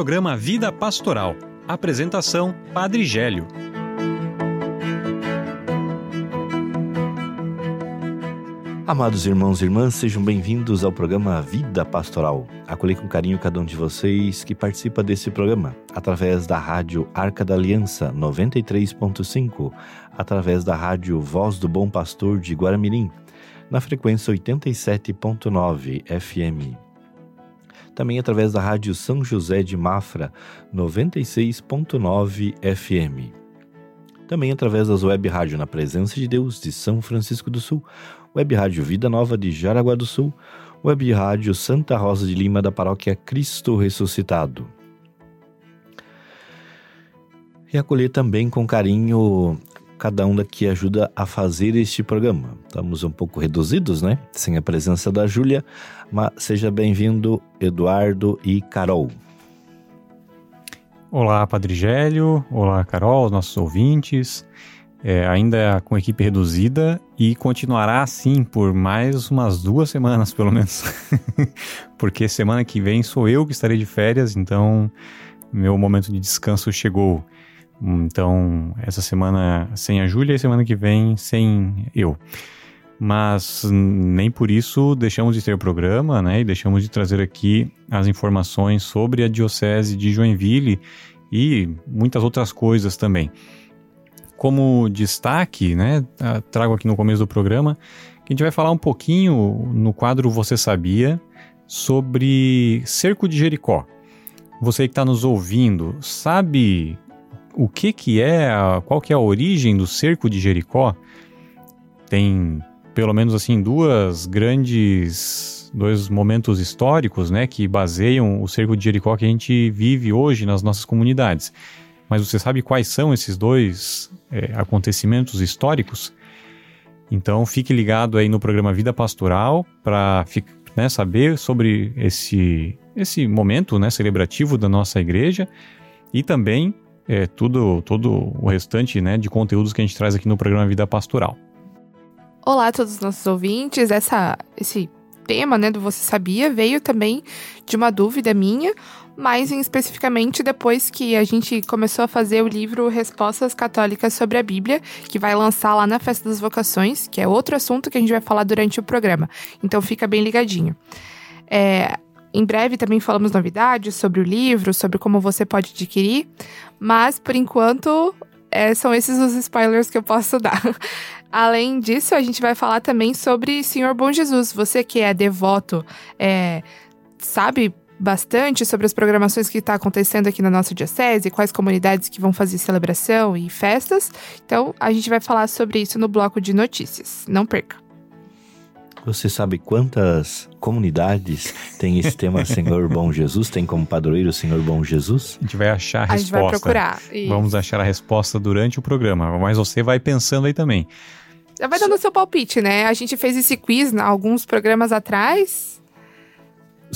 programa Vida Pastoral. Apresentação: Padre Gélio. Amados irmãos e irmãs, sejam bem-vindos ao programa Vida Pastoral. Acolhi com carinho cada um de vocês que participa desse programa através da rádio Arca da Aliança 93.5, através da rádio Voz do Bom Pastor de Guaramirim, na frequência 87.9 FM. Também através da rádio São José de Mafra 96.9 FM. Também através das web rádio na Presença de Deus de São Francisco do Sul Web Rádio Vida Nova de Jaraguá do Sul, Web Rádio Santa Rosa de Lima da Paróquia Cristo Ressuscitado. E acolher também com carinho cada um daqui ajuda a fazer este programa. Estamos um pouco reduzidos, né? Sem a presença da Júlia, mas seja bem-vindo, Eduardo e Carol. Olá, Padre Gélio. Olá, Carol, nossos ouvintes é, ainda com equipe reduzida e continuará assim por mais umas duas semanas, pelo menos. Porque semana que vem sou eu que estarei de férias, então meu momento de descanso chegou. Então, essa semana sem a Júlia e semana que vem sem eu. Mas nem por isso deixamos de ter o programa, né? E deixamos de trazer aqui as informações sobre a Diocese de Joinville e muitas outras coisas também como destaque, né, trago aqui no começo do programa, que a gente vai falar um pouquinho no quadro Você Sabia sobre Cerco de Jericó. Você que está nos ouvindo, sabe o que que é, qual que é a origem do Cerco de Jericó? Tem pelo menos assim duas grandes dois momentos históricos, né, que baseiam o Cerco de Jericó que a gente vive hoje nas nossas comunidades. Mas você sabe quais são esses dois é, acontecimentos históricos? Então fique ligado aí no programa Vida Pastoral para né, saber sobre esse, esse momento né, celebrativo da nossa igreja e também é, tudo, todo o restante né, de conteúdos que a gente traz aqui no programa Vida Pastoral. Olá a todos os nossos ouvintes. Essa, esse tema né, do Você Sabia veio também de uma dúvida minha mais especificamente depois que a gente começou a fazer o livro Respostas Católicas sobre a Bíblia, que vai lançar lá na Festa das Vocações, que é outro assunto que a gente vai falar durante o programa. Então fica bem ligadinho. É, em breve também falamos novidades sobre o livro, sobre como você pode adquirir, mas por enquanto é, são esses os spoilers que eu posso dar. Além disso, a gente vai falar também sobre Senhor Bom Jesus. Você que é devoto, é, sabe bastante sobre as programações que está acontecendo aqui na nossa diocese, quais comunidades que vão fazer celebração e festas. Então, a gente vai falar sobre isso no bloco de notícias. Não perca. Você sabe quantas comunidades tem esse tema Senhor Bom Jesus? Tem como padroeiro Senhor Bom Jesus? A gente vai achar a, a resposta. gente vai procurar. Isso. Vamos achar a resposta durante o programa, mas você vai pensando aí também. Já vai dando seu palpite, né? A gente fez esse quiz alguns programas atrás,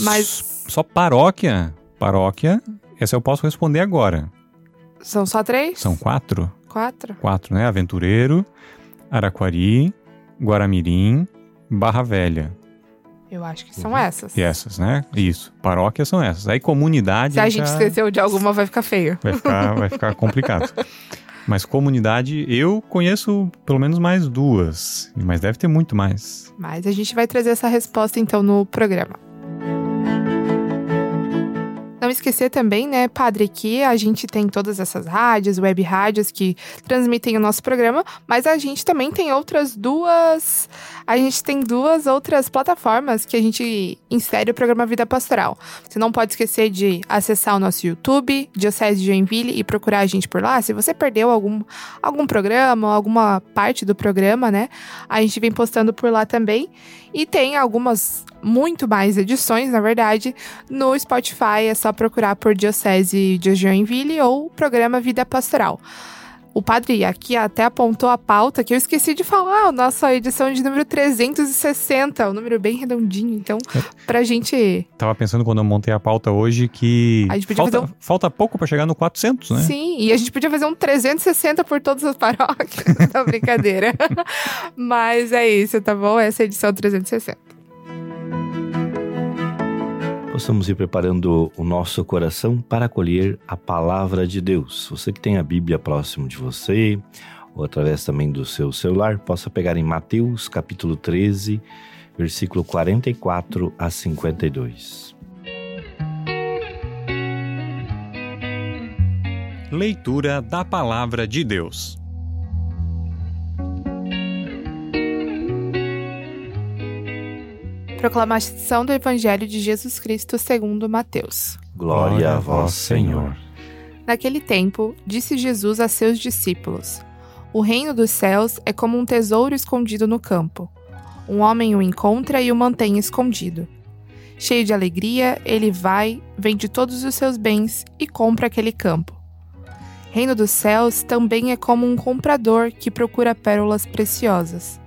mas só paróquia. Paróquia, essa eu posso responder agora. São só três? São quatro? Quatro. Quatro, né? Aventureiro, Araquari, Guaramirim, Barra Velha. Eu acho que são uhum. essas. E essas, né? Isso. Paróquias são essas. Aí comunidade. Se a gente já... esqueceu de alguma, vai ficar feio. Vai ficar, vai ficar complicado. Mas comunidade, eu conheço pelo menos mais duas. Mas deve ter muito mais. Mas a gente vai trazer essa resposta então no programa. Esquecer também, né, padre, que a gente tem todas essas rádios, web rádios que transmitem o nosso programa, mas a gente também tem outras duas. A gente tem duas outras plataformas que a gente insere o programa Vida Pastoral. Você não pode esquecer de acessar o nosso YouTube, Diocese de Joinville, e procurar a gente por lá. Se você perdeu algum, algum programa, alguma parte do programa, né, a gente vem postando por lá também. E tem algumas, muito mais edições, na verdade, no Spotify. É só procurar por Diocese de Joinville ou Programa Vida Pastoral. O padre aqui até apontou a pauta que eu esqueci de falar, a nossa edição de número 360, o um número bem redondinho. Então, é. pra gente. Tava pensando quando eu montei a pauta hoje que. Falta, um... falta pouco para chegar no 400, né? Sim, e a gente podia fazer um 360 por todas as paróquias. Não, brincadeira. Mas é isso, tá bom? Essa é a edição 360. Possamos ir preparando o nosso coração para acolher a palavra de Deus. Você que tem a Bíblia próximo de você, ou através também do seu celular, possa pegar em Mateus capítulo 13, versículo 44 a 52. Leitura da Palavra de Deus. Proclamação do Evangelho de Jesus Cristo segundo Mateus. Glória a vós, Senhor. Naquele tempo, disse Jesus a seus discípulos: O reino dos céus é como um tesouro escondido no campo. Um homem o encontra e o mantém escondido. Cheio de alegria, ele vai, vende todos os seus bens e compra aquele campo. Reino dos céus também é como um comprador que procura pérolas preciosas.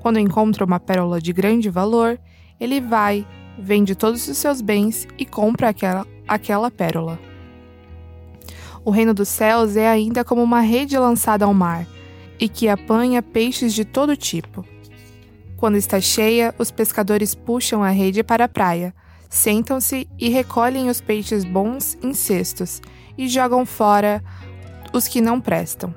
Quando encontra uma pérola de grande valor, ele vai, vende todos os seus bens e compra aquela, aquela pérola. O reino dos céus é ainda como uma rede lançada ao mar, e que apanha peixes de todo tipo. Quando está cheia, os pescadores puxam a rede para a praia, sentam-se e recolhem os peixes bons em cestos e jogam fora os que não prestam.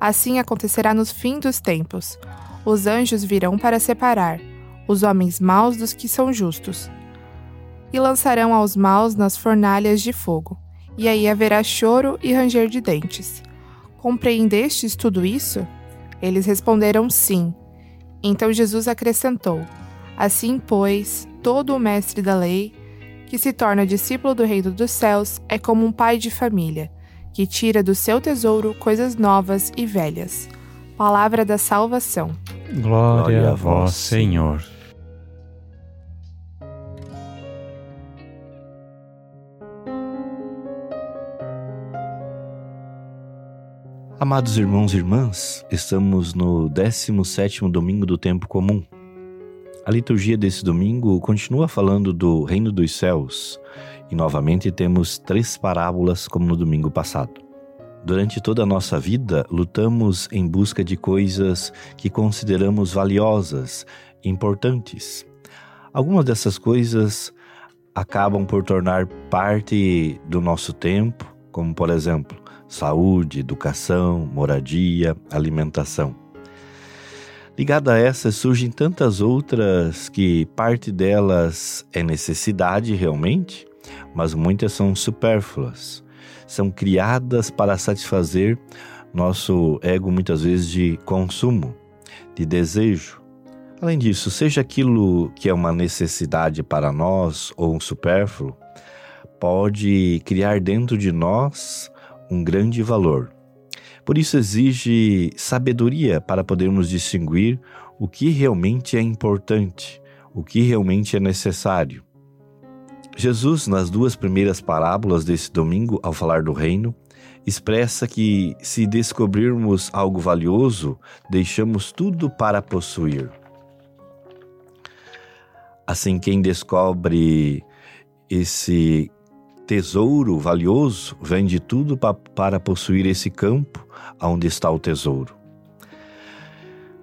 Assim acontecerá nos fim dos tempos. Os anjos virão para separar os homens maus dos que são justos, e lançarão aos maus nas fornalhas de fogo, e aí haverá choro e ranger de dentes. Compreendestes tudo isso? Eles responderam sim. Então Jesus acrescentou: Assim, pois, todo o mestre da lei, que se torna discípulo do reino dos céus, é como um pai de família, que tira do seu tesouro coisas novas e velhas. Palavra da salvação. Glória a vós, Senhor. Amados irmãos e irmãs, estamos no 17º domingo do tempo comum. A liturgia desse domingo continua falando do reino dos céus e novamente temos três parábolas como no domingo passado. Durante toda a nossa vida, lutamos em busca de coisas que consideramos valiosas, importantes. Algumas dessas coisas acabam por tornar parte do nosso tempo, como por exemplo, saúde, educação, moradia, alimentação. Ligada a essas surgem tantas outras que parte delas é necessidade realmente, mas muitas são supérfluas. São criadas para satisfazer nosso ego muitas vezes de consumo, de desejo. Além disso, seja aquilo que é uma necessidade para nós ou um supérfluo, pode criar dentro de nós um grande valor. Por isso exige sabedoria para podermos distinguir o que realmente é importante, o que realmente é necessário. Jesus, nas duas primeiras parábolas desse domingo, ao falar do reino, expressa que se descobrirmos algo valioso, deixamos tudo para possuir. Assim, quem descobre esse tesouro valioso, vende tudo pa para possuir esse campo onde está o tesouro.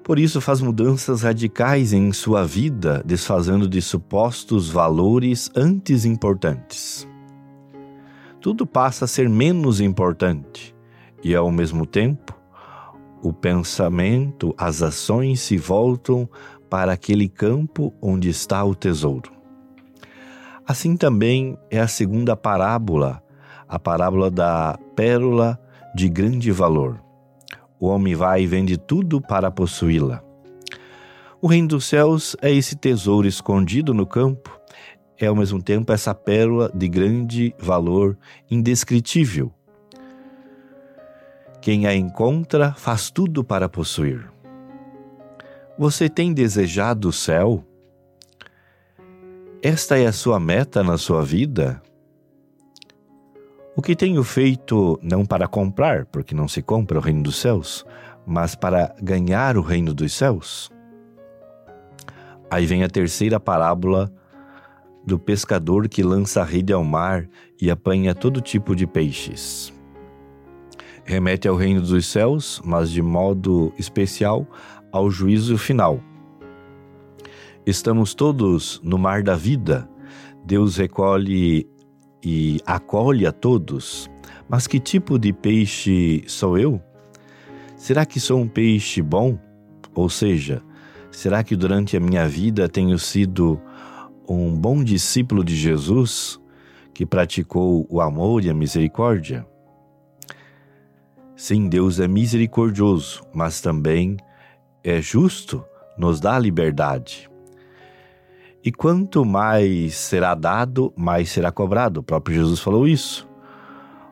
Por isso, faz mudanças radicais em sua vida, desfazendo de supostos valores antes importantes. Tudo passa a ser menos importante e, ao mesmo tempo, o pensamento, as ações se voltam para aquele campo onde está o tesouro. Assim também é a segunda parábola, a parábola da pérola de grande valor. O homem vai e vende tudo para possuí-la. O reino dos céus é esse tesouro escondido no campo, é ao mesmo tempo essa pérola de grande valor indescritível. Quem a encontra faz tudo para possuir. Você tem desejado o céu? Esta é a sua meta na sua vida? O que tenho feito não para comprar, porque não se compra o reino dos céus, mas para ganhar o reino dos céus? Aí vem a terceira parábola do pescador que lança a rede ao mar e apanha todo tipo de peixes. Remete ao reino dos céus, mas de modo especial ao juízo final Estamos todos no mar da vida, Deus recolhe e acolhe a todos, mas que tipo de peixe sou eu? Será que sou um peixe bom? Ou seja, será que durante a minha vida tenho sido um bom discípulo de Jesus que praticou o amor e a misericórdia? Sim, Deus é misericordioso, mas também é justo, nos dá liberdade. E quanto mais será dado, mais será cobrado. O próprio Jesus falou isso.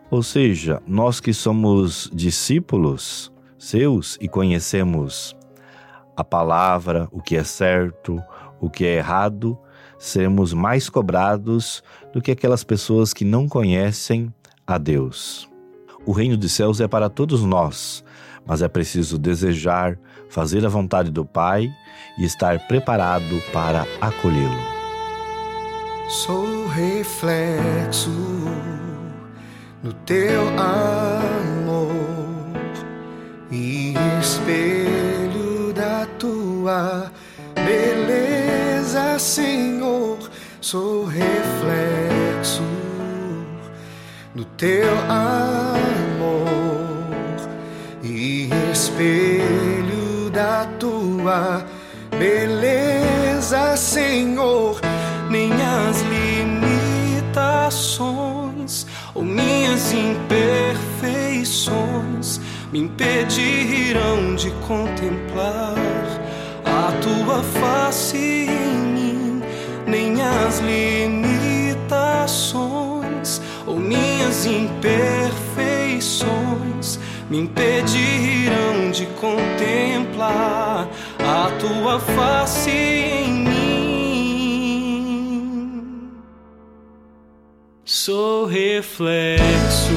Ou seja, nós que somos discípulos seus e conhecemos a palavra, o que é certo, o que é errado, seremos mais cobrados do que aquelas pessoas que não conhecem a Deus. O reino dos céus é para todos nós, mas é preciso desejar, fazer a vontade do Pai e estar preparado para acolhê-lo. Sou reflexo no teu amor e espelho da tua beleza, Senhor. Sou reflexo no teu amor e espelho da tua beleza, Senhor. Nem as limitações ou minhas imperfeições me impedirão de contemplar a tua face em mim, nem as limitações ou minhas imperfeições me impedirão de contemplar a tua face em mim. Sou reflexo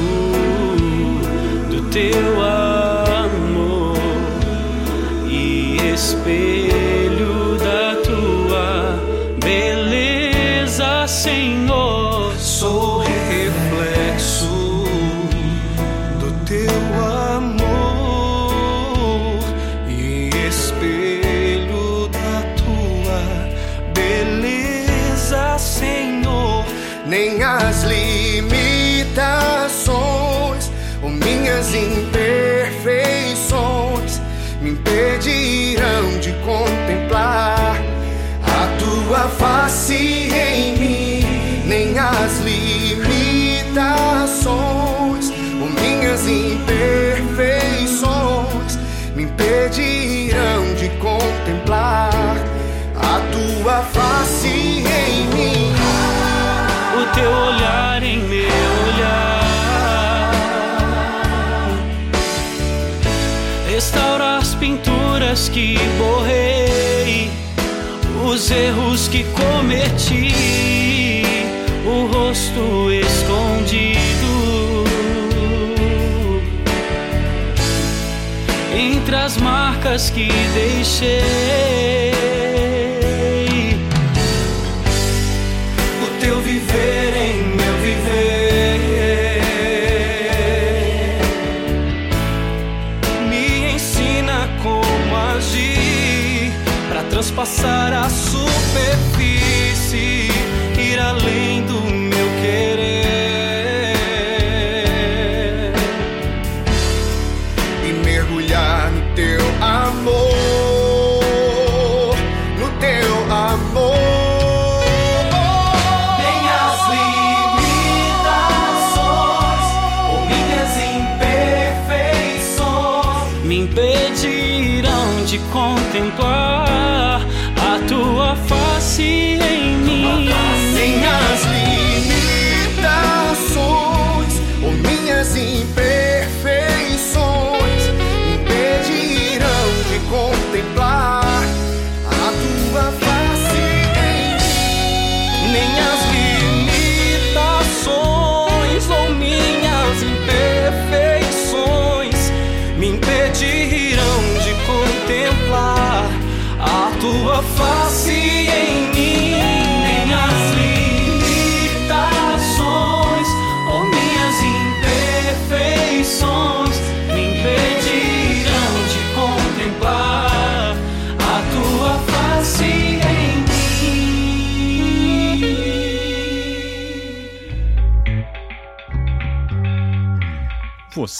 do teu amor que borrei, os erros que cometi, o rosto escondido entre as marcas que deixei. Transpassar a superfície, ir além do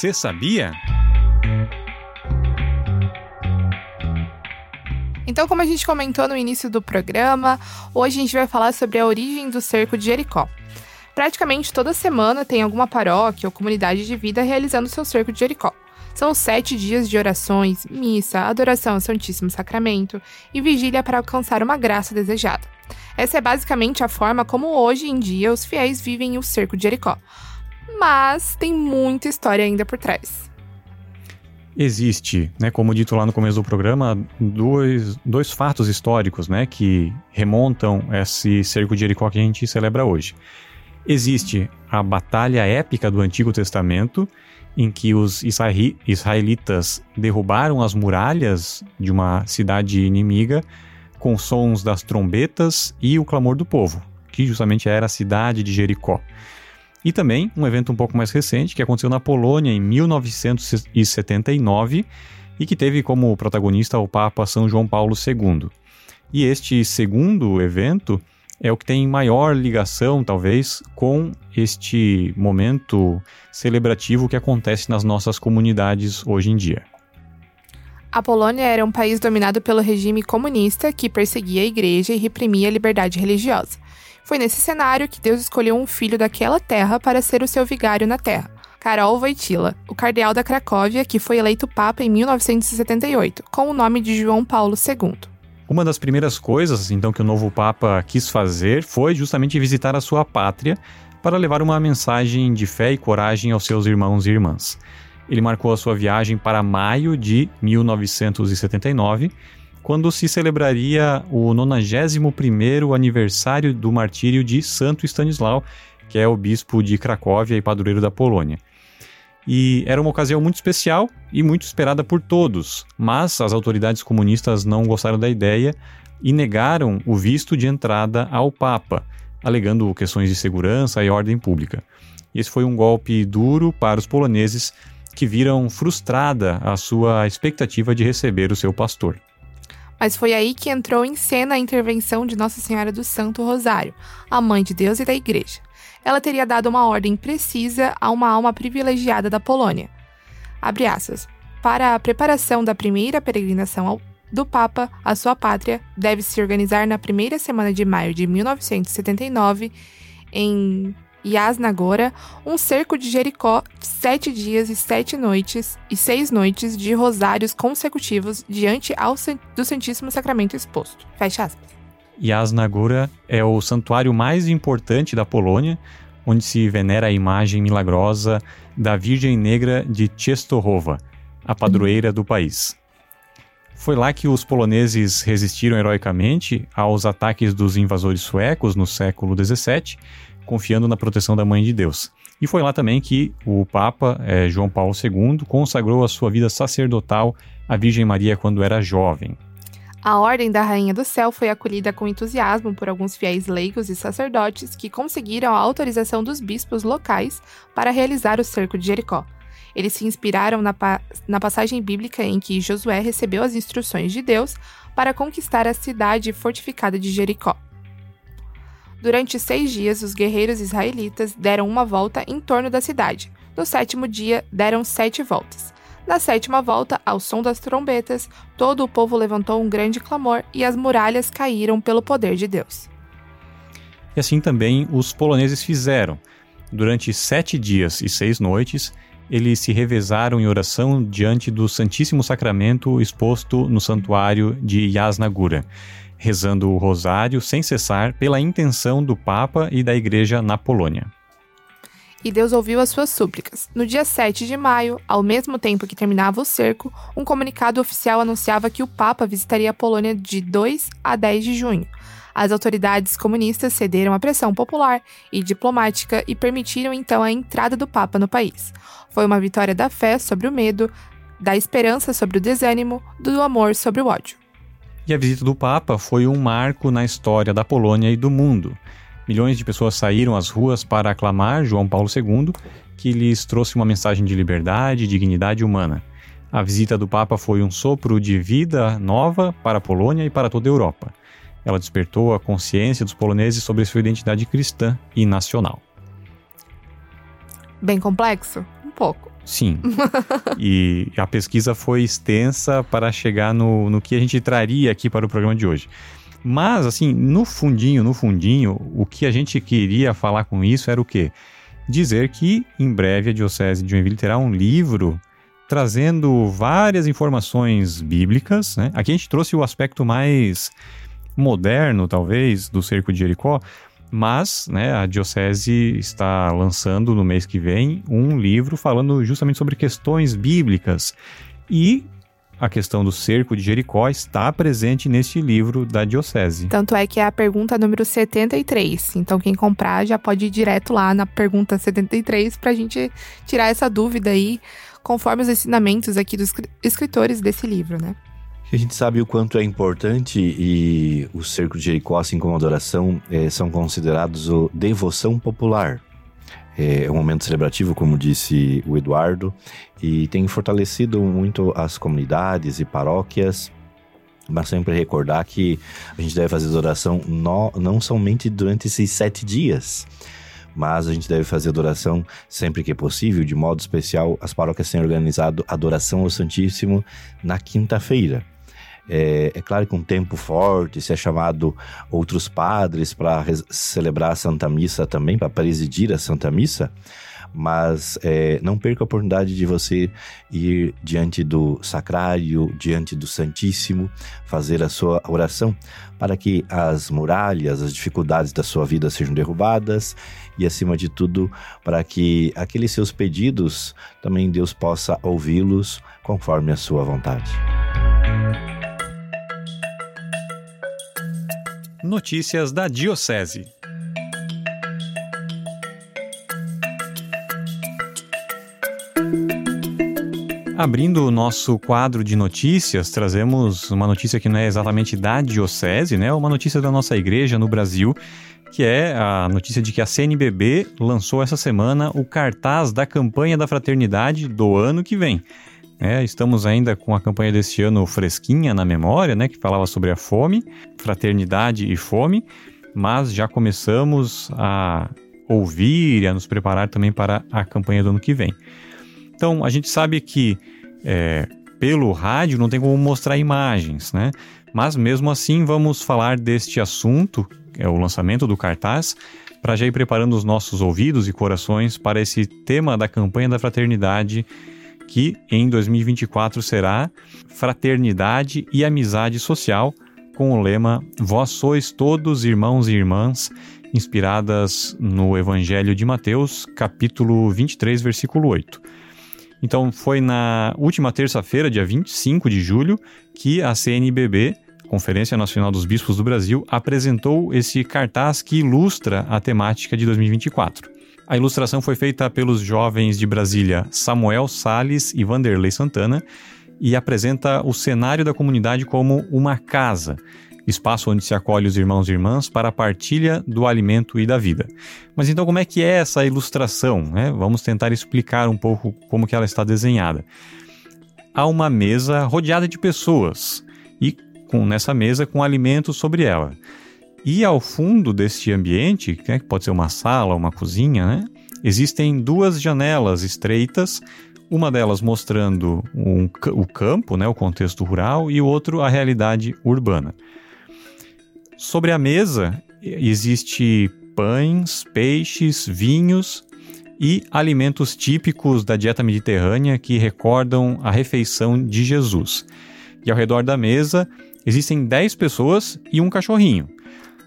Você sabia? Então, como a gente comentou no início do programa, hoje a gente vai falar sobre a origem do cerco de Jericó. Praticamente toda semana tem alguma paróquia ou comunidade de vida realizando seu cerco de Jericó. São sete dias de orações, missa, adoração ao Santíssimo Sacramento e vigília para alcançar uma graça desejada. Essa é basicamente a forma como hoje em dia os fiéis vivem o cerco de Jericó. Mas tem muita história ainda por trás. Existe, né, como dito lá no começo do programa, dois, dois fatos históricos né, que remontam esse cerco de Jericó que a gente celebra hoje. Existe a batalha épica do Antigo Testamento, em que os israelitas derrubaram as muralhas de uma cidade inimiga com sons das trombetas e o clamor do povo, que justamente era a cidade de Jericó. E também um evento um pouco mais recente que aconteceu na Polônia em 1979 e que teve como protagonista o Papa São João Paulo II. E este segundo evento é o que tem maior ligação, talvez, com este momento celebrativo que acontece nas nossas comunidades hoje em dia. A Polônia era um país dominado pelo regime comunista que perseguia a igreja e reprimia a liberdade religiosa. Foi nesse cenário que Deus escolheu um filho daquela terra para ser o seu vigário na terra. Karol Wojtyla, o cardeal da Cracóvia, que foi eleito papa em 1978, com o nome de João Paulo II. Uma das primeiras coisas, então, que o novo Papa quis fazer foi justamente visitar a sua pátria para levar uma mensagem de fé e coragem aos seus irmãos e irmãs. Ele marcou a sua viagem para maio de 1979, quando se celebraria o 91º aniversário do martírio de Santo Stanislau, que é o bispo de Cracóvia e padroeiro da Polônia. E era uma ocasião muito especial e muito esperada por todos, mas as autoridades comunistas não gostaram da ideia e negaram o visto de entrada ao Papa, alegando questões de segurança e ordem pública. Esse foi um golpe duro para os poloneses que viram frustrada a sua expectativa de receber o seu pastor. Mas foi aí que entrou em cena a intervenção de Nossa Senhora do Santo Rosário, a mãe de Deus e da Igreja ela teria dado uma ordem precisa a uma alma privilegiada da Polônia. Abre aspas. Para a preparação da primeira peregrinação ao, do Papa à sua pátria, deve se organizar na primeira semana de maio de 1979 em Yasnagora, um cerco de Jericó de sete dias e sete noites e seis noites de rosários consecutivos diante ao, do Santíssimo Sacramento exposto. Fecha aspas. É o santuário mais importante da Polônia, onde se venera a imagem milagrosa da Virgem Negra de Częstochowa, a padroeira do país. Foi lá que os poloneses resistiram heroicamente aos ataques dos invasores suecos no século XVII, confiando na proteção da Mãe de Deus. E foi lá também que o Papa é, João Paulo II consagrou a sua vida sacerdotal à Virgem Maria quando era jovem. A Ordem da Rainha do Céu foi acolhida com entusiasmo por alguns fiéis leigos e sacerdotes que conseguiram a autorização dos bispos locais para realizar o cerco de Jericó. Eles se inspiraram na, pa na passagem bíblica em que Josué recebeu as instruções de Deus para conquistar a cidade fortificada de Jericó. Durante seis dias, os guerreiros israelitas deram uma volta em torno da cidade. No sétimo dia, deram sete voltas. Na sétima volta, ao som das trombetas, todo o povo levantou um grande clamor e as muralhas caíram pelo poder de Deus. E assim também os poloneses fizeram. Durante sete dias e seis noites, eles se revezaram em oração diante do Santíssimo Sacramento exposto no santuário de Yasnagura, rezando o rosário sem cessar pela intenção do Papa e da Igreja na Polônia e Deus ouviu as suas súplicas. No dia 7 de maio, ao mesmo tempo que terminava o cerco, um comunicado oficial anunciava que o Papa visitaria a Polônia de 2 a 10 de junho. As autoridades comunistas cederam à pressão popular e diplomática e permitiram então a entrada do Papa no país. Foi uma vitória da fé sobre o medo, da esperança sobre o desânimo, do amor sobre o ódio. E a visita do Papa foi um marco na história da Polônia e do mundo. Milhões de pessoas saíram às ruas para aclamar João Paulo II, que lhes trouxe uma mensagem de liberdade e dignidade humana. A visita do Papa foi um sopro de vida nova para a Polônia e para toda a Europa. Ela despertou a consciência dos poloneses sobre sua identidade cristã e nacional. Bem complexo? Um pouco. Sim. e a pesquisa foi extensa para chegar no, no que a gente traria aqui para o programa de hoje. Mas, assim, no fundinho, no fundinho, o que a gente queria falar com isso era o quê? Dizer que em breve a Diocese de Joinville terá um livro trazendo várias informações bíblicas. Né? Aqui a gente trouxe o aspecto mais moderno, talvez, do cerco de Jericó, mas né, a Diocese está lançando no mês que vem um livro falando justamente sobre questões bíblicas. E a questão do cerco de Jericó está presente neste livro da Diocese. Tanto é que é a pergunta número 73. Então, quem comprar já pode ir direto lá na pergunta 73 para a gente tirar essa dúvida aí, conforme os ensinamentos aqui dos escritores desse livro, né? A gente sabe o quanto é importante e o cerco de Jericó, assim como a adoração, é, são considerados o devoção popular. É um momento celebrativo, como disse o Eduardo, e tem fortalecido muito as comunidades e paróquias mas sempre recordar que a gente deve fazer adoração no, não somente durante esses sete dias, mas a gente deve fazer adoração sempre que é possível, de modo especial, as paróquias têm organizado adoração ao Santíssimo na quinta-feira. É, é, claro que um tempo forte, se é chamado outros padres para celebrar a Santa Missa também, para presidir a Santa Missa, mas é, não perca a oportunidade de você ir diante do sacrário, diante do Santíssimo, fazer a sua oração para que as muralhas, as dificuldades da sua vida sejam derrubadas e, acima de tudo, para que aqueles seus pedidos também Deus possa ouvi-los conforme a sua vontade. Notícias da Diocese. Abrindo o nosso quadro de notícias, trazemos uma notícia que não é exatamente da Diocese, né? Uma notícia da nossa igreja no Brasil, que é a notícia de que a CNBB lançou essa semana o cartaz da campanha da fraternidade do ano que vem. É, estamos ainda com a campanha deste ano fresquinha na memória, né, que falava sobre a fome, fraternidade e fome, mas já começamos a ouvir e a nos preparar também para a campanha do ano que vem. Então, a gente sabe que é, pelo rádio não tem como mostrar imagens, né? Mas mesmo assim, vamos falar deste assunto, é o lançamento do cartaz, para já ir preparando os nossos ouvidos e corações para esse tema da campanha da fraternidade que em 2024 será Fraternidade e Amizade Social, com o lema Vós sois todos irmãos e irmãs, inspiradas no Evangelho de Mateus, capítulo 23, versículo 8. Então, foi na última terça-feira, dia 25 de julho, que a CNBB, Conferência Nacional dos Bispos do Brasil, apresentou esse cartaz que ilustra a temática de 2024. A ilustração foi feita pelos jovens de Brasília Samuel Sales e Vanderlei Santana e apresenta o cenário da comunidade como uma casa, espaço onde se acolhe os irmãos e irmãs para a partilha do alimento e da vida. Mas então como é que é essa ilustração? Né? Vamos tentar explicar um pouco como que ela está desenhada. Há uma mesa rodeada de pessoas e com nessa mesa com alimentos sobre ela. E ao fundo deste ambiente, né, que pode ser uma sala, uma cozinha, né, existem duas janelas estreitas, uma delas mostrando um, o campo, né, o contexto rural, e o outro a realidade urbana. Sobre a mesa existe pães, peixes, vinhos e alimentos típicos da dieta mediterrânea que recordam a refeição de Jesus. E ao redor da mesa existem 10 pessoas e um cachorrinho.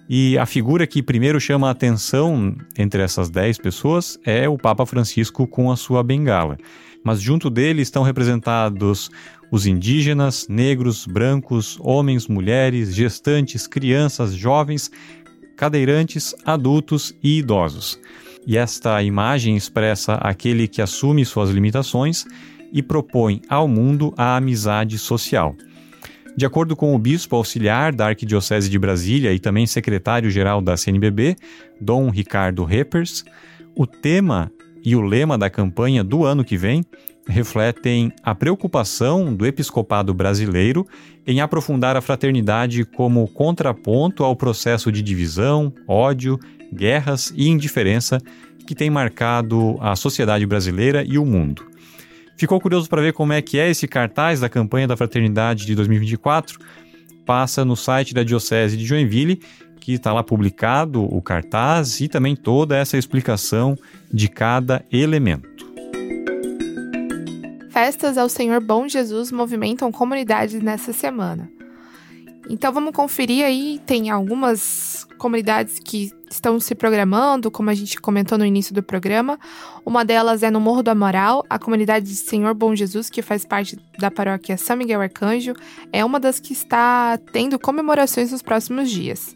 E a figura que primeiro chama a atenção entre essas dez pessoas é o Papa Francisco com a sua bengala. Mas junto dele estão representados os indígenas, negros, brancos, homens, mulheres, gestantes, crianças, jovens, cadeirantes, adultos e idosos. E esta imagem expressa aquele que assume suas limitações e propõe ao mundo a amizade social. De acordo com o bispo auxiliar da Arquidiocese de Brasília e também secretário-geral da CNBB, Dom Ricardo Reppers, o tema e o lema da campanha do ano que vem refletem a preocupação do episcopado brasileiro em aprofundar a fraternidade como contraponto ao processo de divisão, ódio, guerras e indiferença que tem marcado a sociedade brasileira e o mundo. Ficou curioso para ver como é que é esse cartaz da campanha da Fraternidade de 2024? Passa no site da Diocese de Joinville, que está lá publicado o cartaz e também toda essa explicação de cada elemento. Festas ao Senhor Bom Jesus movimentam comunidades nessa semana. Então vamos conferir aí, tem algumas comunidades que estão se programando, como a gente comentou no início do programa. Uma delas é no Morro do Amaral, a comunidade de Senhor Bom Jesus, que faz parte da paróquia São Miguel Arcanjo, é uma das que está tendo comemorações nos próximos dias.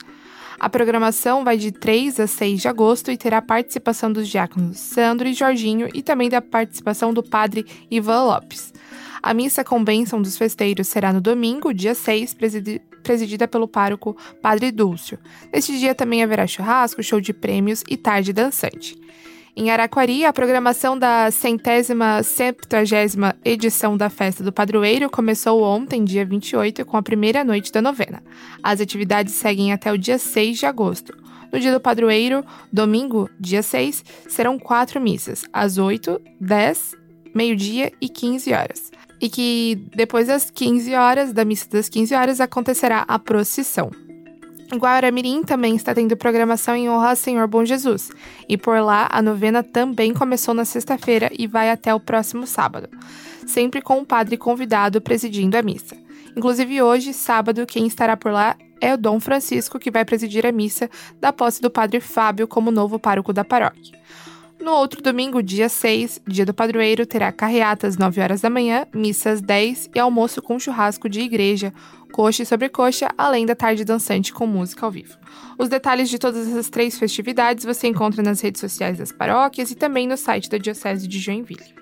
A programação vai de 3 a 6 de agosto e terá participação dos diáconos Sandro e Jorginho e também da participação do padre Ivan Lopes. A missa com bênção dos festeiros será no domingo, dia 6, presidi presidida pelo pároco Padre Dúlcio. Neste dia também haverá churrasco, show de prêmios e tarde dançante. Em Araquari, a programação da centésima septuagésima edição da Festa do Padroeiro começou ontem, dia 28, com a primeira noite da novena. As atividades seguem até o dia 6 de agosto. No dia do padroeiro, domingo, dia 6, serão quatro missas, às 8, 10, meio-dia e 15 horas. E que depois das 15 horas, da missa das 15 horas, acontecerá a procissão. Guaramirim também está tendo programação em honra ao Senhor Bom Jesus, e por lá a novena também começou na sexta-feira e vai até o próximo sábado, sempre com o padre convidado presidindo a missa. Inclusive hoje, sábado, quem estará por lá é o Dom Francisco, que vai presidir a missa da posse do padre Fábio como novo pároco da paróquia. No outro domingo, dia 6, dia do padroeiro, terá carreata às 9 horas da manhã, missa às 10 e almoço com churrasco de igreja, coxa e sobrecoxa, além da tarde dançante com música ao vivo. Os detalhes de todas essas três festividades você encontra nas redes sociais das paróquias e também no site da Diocese de Joinville.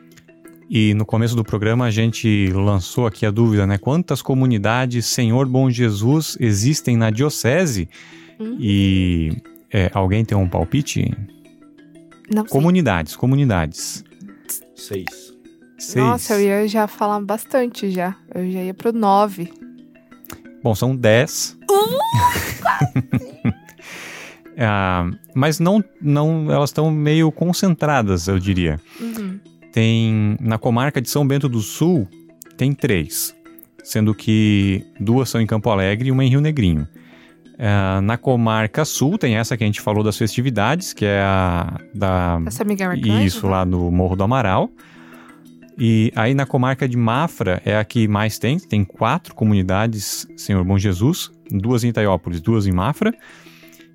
E no começo do programa a gente lançou aqui a dúvida, né? Quantas comunidades Senhor Bom Jesus existem na Diocese? Hum. E é, alguém tem um palpite? Não sei. Comunidades, comunidades. Seis. Seis. Nossa, eu ia já falar bastante já. Eu já ia pro 9. Bom, são 10. Ah, mas não, não, elas estão meio concentradas, eu diria. Uhum. Tem na comarca de São Bento do Sul tem três, sendo que duas são em Campo Alegre e uma em Rio Negrinho. Ah, na comarca Sul tem essa que a gente falou das festividades, que é a da Essa Miguel Arcanjo? isso lá no Morro do Amaral. E aí na comarca de Mafra é a que mais tem, tem quatro comunidades Senhor Bom Jesus, duas em Itaiópolis, duas em Mafra.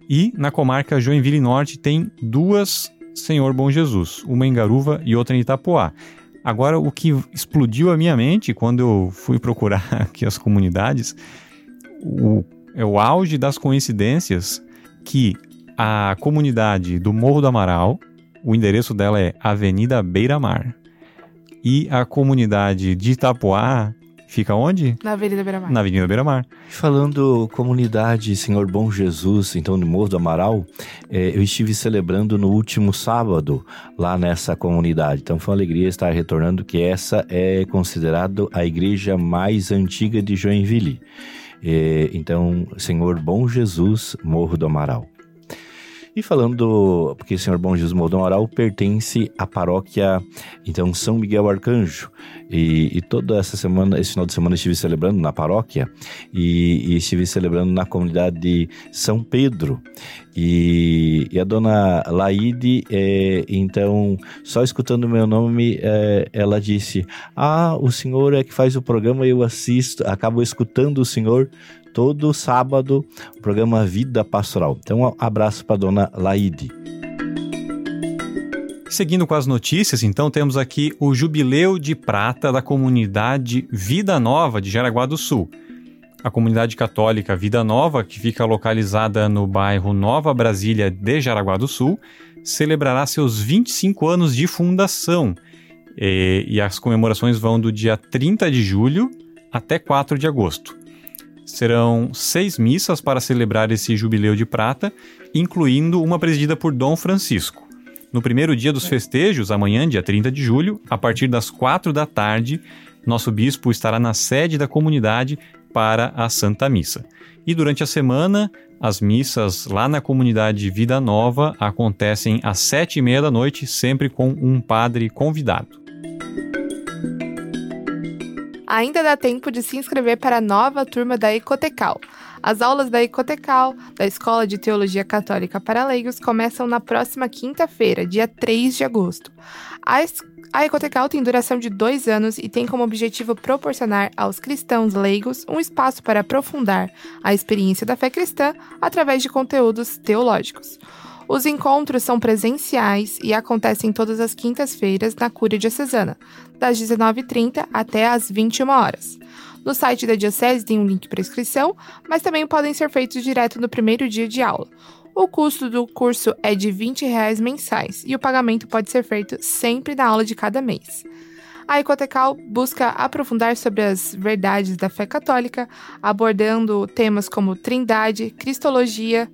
E na comarca Joinville Norte tem duas Senhor Bom Jesus, uma em Garuva e outra em Itapoá. Agora, o que explodiu a minha mente quando eu fui procurar aqui as comunidades, o, é o auge das coincidências que a comunidade do Morro do Amaral, o endereço dela é Avenida Beira Mar. E a comunidade de Itapoá fica onde? Na Avenida Beira Mar. Na Avenida Beira Mar. Falando comunidade Senhor Bom Jesus, então no Morro do Amaral, eh, eu estive celebrando no último sábado lá nessa comunidade. Então foi uma alegria estar retornando, que essa é considerada a igreja mais antiga de Joinville. Eh, então, Senhor Bom Jesus, Morro do Amaral. E falando, porque Senhor Bom Jesus Amaral pertence à paróquia, então, São Miguel Arcanjo. E, e toda essa semana, esse final de semana, estive celebrando na paróquia e, e estive celebrando na comunidade de São Pedro. E, e a dona Laide, é, então, só escutando o meu nome, é, ela disse: Ah, o senhor é que faz o programa eu assisto, acabo escutando o senhor todo sábado, o programa Vida Pastoral. Então, um abraço para dona Laide. Seguindo com as notícias, então temos aqui o Jubileu de Prata da comunidade Vida Nova de Jaraguá do Sul. A comunidade católica Vida Nova, que fica localizada no bairro Nova Brasília de Jaraguá do Sul, celebrará seus 25 anos de fundação. E, e as comemorações vão do dia 30 de julho até 4 de agosto. Serão seis missas para celebrar esse jubileu de prata, incluindo uma presidida por Dom Francisco. No primeiro dia dos festejos, amanhã, dia 30 de julho, a partir das 4 da tarde, nosso bispo estará na sede da comunidade para a Santa Missa. E durante a semana, as missas lá na comunidade Vida Nova acontecem às sete e meia da noite, sempre com um padre convidado. Ainda dá tempo de se inscrever para a nova turma da Ecotecal. As aulas da Ecotecal, da Escola de Teologia Católica para Leigos, começam na próxima quinta-feira, dia 3 de agosto. A, a Ecotecal tem duração de dois anos e tem como objetivo proporcionar aos cristãos leigos um espaço para aprofundar a experiência da fé cristã através de conteúdos teológicos. Os encontros são presenciais e acontecem todas as quintas-feiras na Cúria Diocesana, das 19h30 até as 21 horas. No site da Diocese tem um link para inscrição, mas também podem ser feitos direto no primeiro dia de aula. O custo do curso é de 20 reais mensais e o pagamento pode ser feito sempre na aula de cada mês. A Ecotecal busca aprofundar sobre as verdades da fé católica, abordando temas como trindade, cristologia,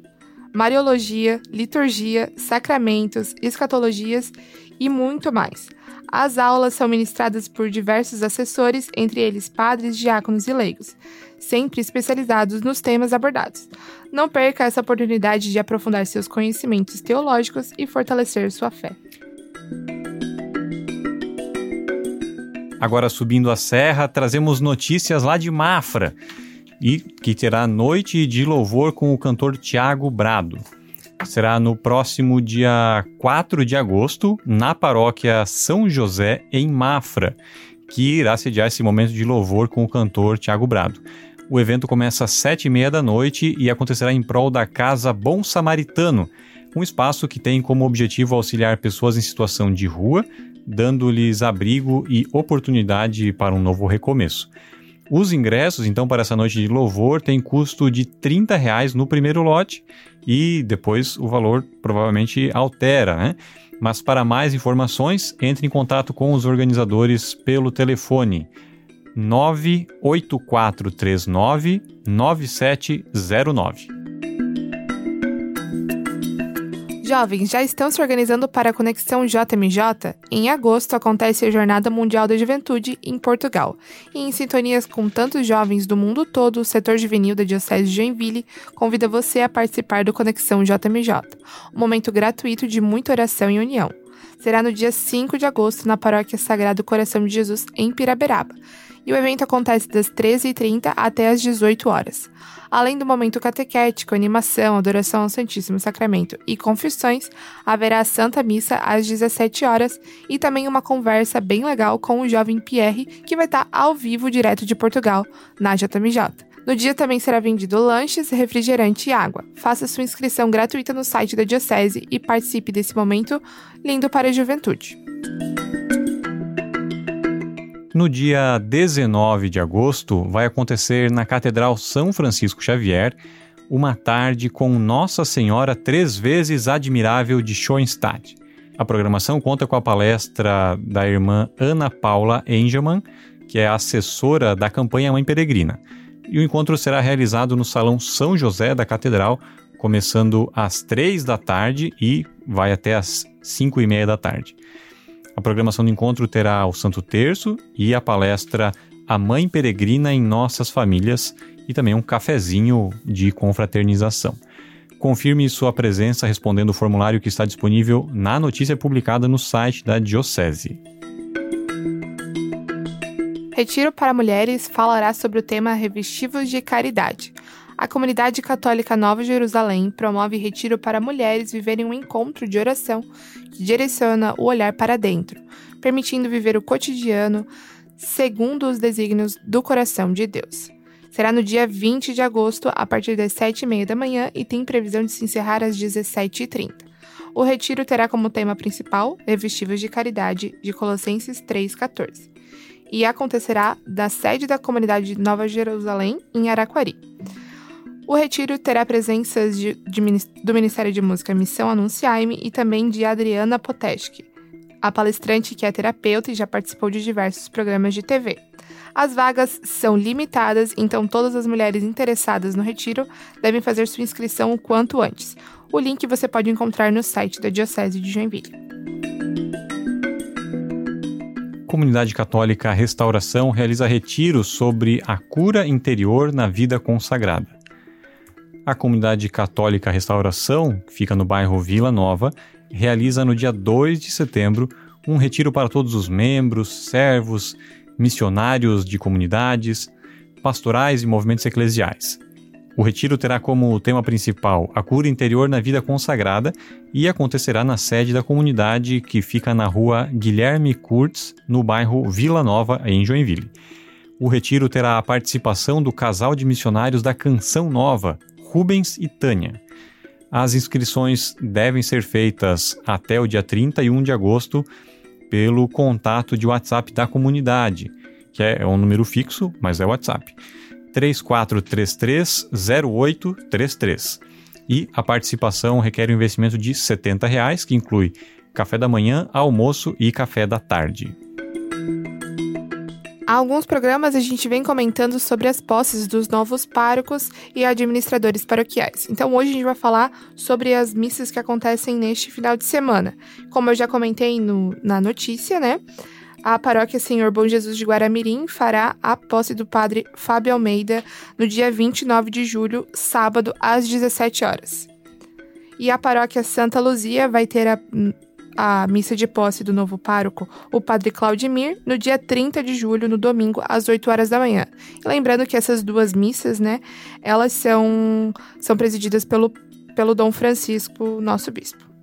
Mariologia, liturgia, sacramentos, escatologias e muito mais. As aulas são ministradas por diversos assessores, entre eles padres, diáconos e leigos, sempre especializados nos temas abordados. Não perca essa oportunidade de aprofundar seus conhecimentos teológicos e fortalecer sua fé. Agora, subindo a serra, trazemos notícias lá de Mafra e que terá noite de louvor com o cantor Tiago Brado. Será no próximo dia 4 de agosto, na paróquia São José, em Mafra, que irá sediar esse momento de louvor com o cantor Tiago Brado. O evento começa às sete e meia da noite e acontecerá em prol da Casa Bom Samaritano, um espaço que tem como objetivo auxiliar pessoas em situação de rua, dando-lhes abrigo e oportunidade para um novo recomeço. Os ingressos, então, para essa noite de louvor tem custo de 30 reais no primeiro lote e depois o valor provavelmente altera, né? Mas para mais informações, entre em contato com os organizadores pelo telefone 98439 9709. Jovens já estão se organizando para a Conexão JMJ? Em agosto acontece a Jornada Mundial da Juventude em Portugal. E em sintonias com tantos jovens do mundo todo, o setor juvenil da Diocese de Joinville convida você a participar do Conexão JMJ, um momento gratuito de muita oração e união. Será no dia 5 de agosto na Paróquia Sagrado Coração de Jesus, em Piraberaba e o evento acontece das 13h30 até as 18 horas. Além do momento catequético, animação, adoração ao Santíssimo Sacramento e confissões, haverá a Santa Missa às 17 horas e também uma conversa bem legal com o jovem Pierre, que vai estar ao vivo direto de Portugal, na JMJ. No dia também será vendido lanches, refrigerante e água. Faça sua inscrição gratuita no site da Diocese e participe desse momento lindo para a juventude. No dia 19 de agosto, vai acontecer na Catedral São Francisco Xavier uma tarde com Nossa Senhora Três Vezes Admirável de Schoenstatt. A programação conta com a palestra da irmã Ana Paula Engelmann, que é assessora da campanha Mãe Peregrina. E o encontro será realizado no Salão São José da Catedral, começando às três da tarde e vai até às cinco e meia da tarde. A programação do encontro terá o Santo Terço e a palestra A Mãe Peregrina em Nossas Famílias e também um cafezinho de confraternização. Confirme sua presença respondendo o formulário que está disponível na notícia publicada no site da Diocese. Retiro para Mulheres falará sobre o tema Revestivos de Caridade. A comunidade católica Nova Jerusalém promove retiro para mulheres viverem um encontro de oração que direciona o olhar para dentro, permitindo viver o cotidiano segundo os desígnios do coração de Deus. Será no dia 20 de agosto, a partir das 7h30 da manhã, e tem previsão de se encerrar às 17h30. O retiro terá como tema principal Revestíveis de Caridade, de Colossenses 3,14, e acontecerá da sede da comunidade Nova Jerusalém, em Araquari. O retiro terá presenças de, de, do Ministério de Música Missão Anunciaime e também de Adriana Poteschi, a palestrante que é terapeuta e já participou de diversos programas de TV. As vagas são limitadas, então todas as mulheres interessadas no retiro devem fazer sua inscrição o quanto antes. O link você pode encontrar no site da Diocese de Joinville. Comunidade Católica Restauração realiza retiro sobre a cura interior na vida consagrada. A comunidade católica Restauração, que fica no bairro Vila Nova, realiza no dia 2 de setembro um retiro para todos os membros, servos missionários de comunidades, pastorais e movimentos eclesiais. O retiro terá como tema principal a cura interior na vida consagrada e acontecerá na sede da comunidade que fica na rua Guilherme Kurtz, no bairro Vila Nova, em Joinville. O retiro terá a participação do casal de missionários da Canção Nova, Rubens e Tânia. As inscrições devem ser feitas até o dia 31 de agosto pelo contato de WhatsApp da comunidade, que é um número fixo, mas é WhatsApp. 3433-0833. E a participação requer um investimento de 70 reais, que inclui café da manhã, almoço e café da tarde. Há alguns programas a gente vem comentando sobre as posses dos novos párocos e administradores paroquiais. Então hoje a gente vai falar sobre as missas que acontecem neste final de semana. Como eu já comentei no, na notícia, né? A paróquia Senhor Bom Jesus de Guaramirim fará a posse do padre Fábio Almeida no dia 29 de julho, sábado, às 17 horas. E a paróquia Santa Luzia vai ter a a missa de posse do novo pároco, o padre Claudimir, no dia 30 de julho, no domingo, às 8 horas da manhã. E lembrando que essas duas missas, né, elas são, são presididas pelo, pelo Dom Francisco, nosso bispo.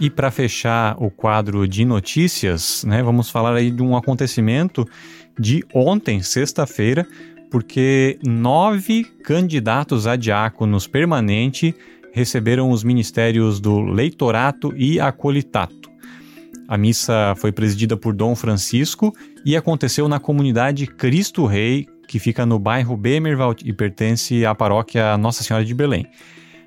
E para fechar o quadro de notícias, né, vamos falar aí de um acontecimento de ontem, sexta-feira, porque nove candidatos a diáconos permanente receberam os ministérios do leitorato e acolitato. A missa foi presidida por Dom Francisco e aconteceu na comunidade Cristo Rei, que fica no bairro Bemerwald e pertence à paróquia Nossa Senhora de Belém.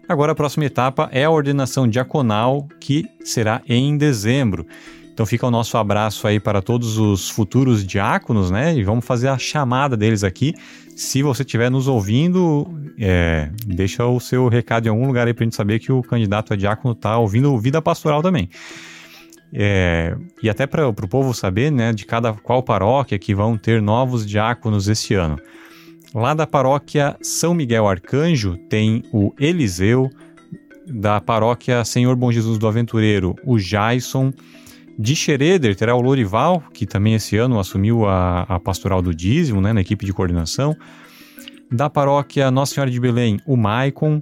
Agora a próxima etapa é a ordenação diaconal, que será em dezembro. Então fica o nosso abraço aí para todos os futuros diáconos, né? E vamos fazer a chamada deles aqui. Se você estiver nos ouvindo, é, deixa o seu recado em algum lugar aí para a gente saber que o candidato a diácono está ouvindo Vida Pastoral também. É, e até para o povo saber, né, de cada qual paróquia que vão ter novos diáconos esse ano. Lá da paróquia São Miguel Arcanjo tem o Eliseu, da paróquia Senhor Bom Jesus do Aventureiro, o Jaison, de Schroeder terá o Lorival, que também esse ano assumiu a, a pastoral do dízimo, né, na equipe de coordenação. Da paróquia Nossa Senhora de Belém, o Maicon.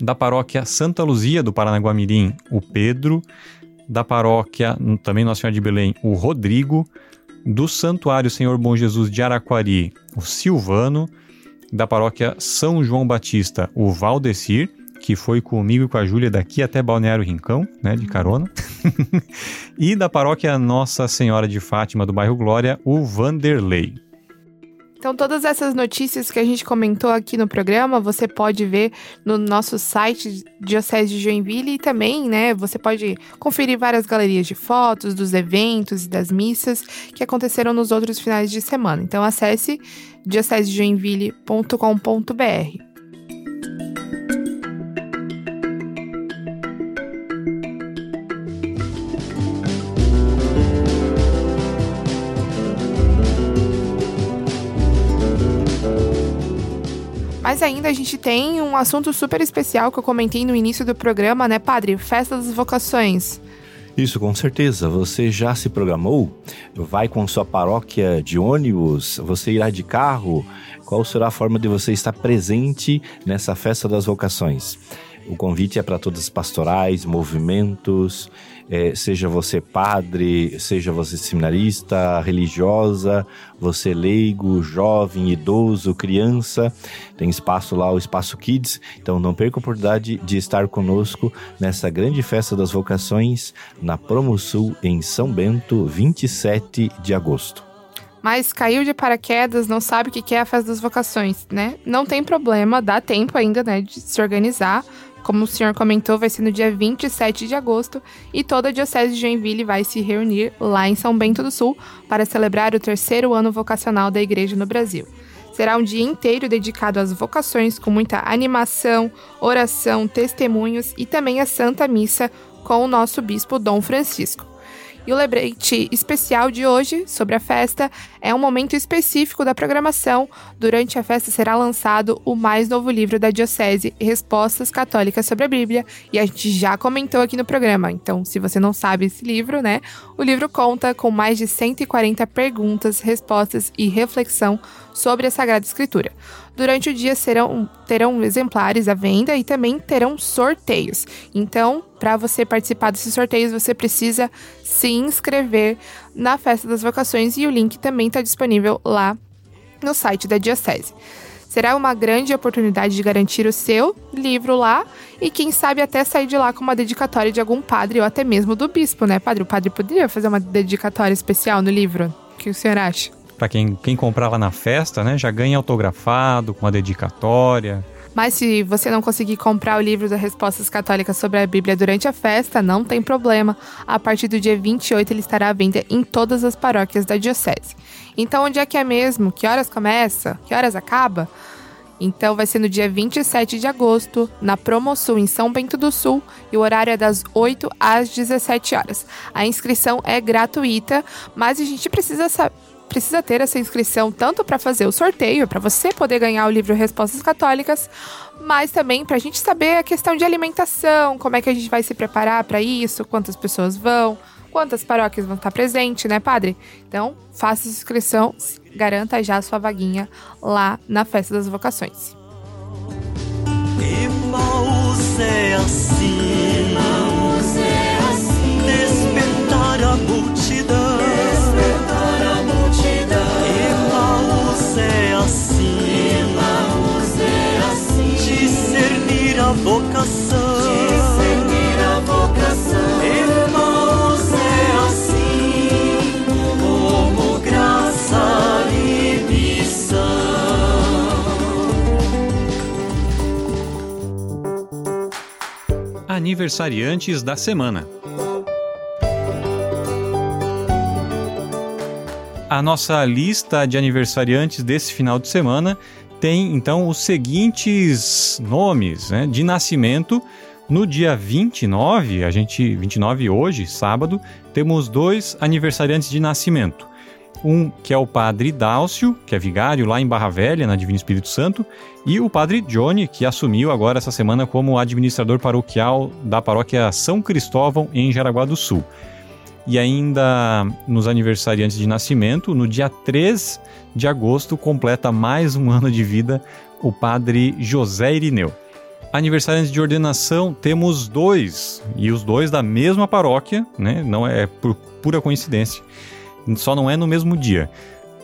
Da paróquia Santa Luzia do Paranaguamirim, o Pedro. Da paróquia também Nossa Senhora de Belém, o Rodrigo. Do Santuário Senhor Bom Jesus de Araquari, o Silvano. Da paróquia São João Batista, o Valdecir que foi comigo e com a Júlia daqui até Balneário Rincão, né, de carona. e da paróquia Nossa Senhora de Fátima do bairro Glória, o Vanderlei. Então, todas essas notícias que a gente comentou aqui no programa, você pode ver no nosso site Diocese de Joinville e também, né, você pode conferir várias galerias de fotos dos eventos e das missas que aconteceram nos outros finais de semana. Então, acesse diocesedejoinville.com.br. Mas ainda a gente tem um assunto super especial que eu comentei no início do programa, né, padre? Festa das vocações. Isso, com certeza. Você já se programou? Vai com sua paróquia de ônibus? Você irá de carro? Qual será a forma de você estar presente nessa festa das vocações? O convite é para todas as pastorais, movimentos, é, seja você padre, seja você seminarista, religiosa, você leigo, jovem, idoso, criança, tem espaço lá, o Espaço Kids, então não perca a oportunidade de estar conosco nessa grande festa das vocações na Promo Sul, em São Bento, 27 de agosto mas caiu de paraquedas, não sabe o que é a festa das vocações, né? Não tem problema, dá tempo ainda, né, de se organizar. Como o senhor comentou, vai ser no dia 27 de agosto e toda a Diocese de Joinville vai se reunir lá em São Bento do Sul para celebrar o terceiro ano vocacional da Igreja no Brasil. Será um dia inteiro dedicado às vocações, com muita animação, oração, testemunhos e também a Santa Missa com o nosso bispo Dom Francisco. E o lembrete especial de hoje sobre a festa é um momento específico da programação. Durante a festa será lançado o mais novo livro da Diocese, Respostas Católicas sobre a Bíblia, e a gente já comentou aqui no programa. Então, se você não sabe esse livro, né? O livro conta com mais de 140 perguntas, respostas e reflexão sobre a Sagrada Escritura. Durante o dia serão, terão exemplares à venda e também terão sorteios. Então, para você participar desses sorteios, você precisa se inscrever na Festa das Vocações e o link também está disponível lá no site da Diocese. Será uma grande oportunidade de garantir o seu livro lá e quem sabe até sair de lá com uma dedicatória de algum padre ou até mesmo do bispo, né, padre? O padre poderia fazer uma dedicatória especial no livro? O que o senhor acha? Para quem, quem comprar lá na festa, né, já ganha autografado, com uma dedicatória. Mas se você não conseguir comprar o livro das Respostas Católicas sobre a Bíblia durante a festa, não tem problema. A partir do dia 28 ele estará à venda em todas as paróquias da Diocese. Então, onde é que é mesmo? Que horas começa? Que horas acaba? Então vai ser no dia 27 de agosto, na Promosul em São Bento do Sul, e o horário é das 8 às 17 horas. A inscrição é gratuita, mas a gente precisa saber precisa ter essa inscrição tanto para fazer o sorteio, para você poder ganhar o livro Respostas Católicas, mas também para a gente saber a questão de alimentação, como é que a gente vai se preparar para isso, quantas pessoas vão, quantas paróquias vão estar presentes, né, padre? Então, faça sua inscrição, garanta já a sua vaguinha lá na Festa das Vocações. Emaús é assim, Emaús é assim, despertar a multidão. É assim, Emaús é assim, discernir a vocação. Discernir a vocação. Emaús é assim, como graça e missão. Aniversariantes da semana. A nossa lista de aniversariantes desse final de semana tem então os seguintes nomes né, de nascimento. No dia 29, a gente 29 hoje, sábado, temos dois aniversariantes de nascimento. Um que é o padre Dálcio, que é vigário lá em Barra Velha, na Divino Espírito Santo, e o padre Johnny, que assumiu agora essa semana como administrador paroquial da paróquia São Cristóvão em Jaraguá do Sul. E ainda nos aniversariantes de nascimento, no dia 3 de agosto, completa mais um ano de vida o padre José Irineu. Aniversariantes de ordenação, temos dois, e os dois da mesma paróquia, né? não é por pura coincidência, só não é no mesmo dia.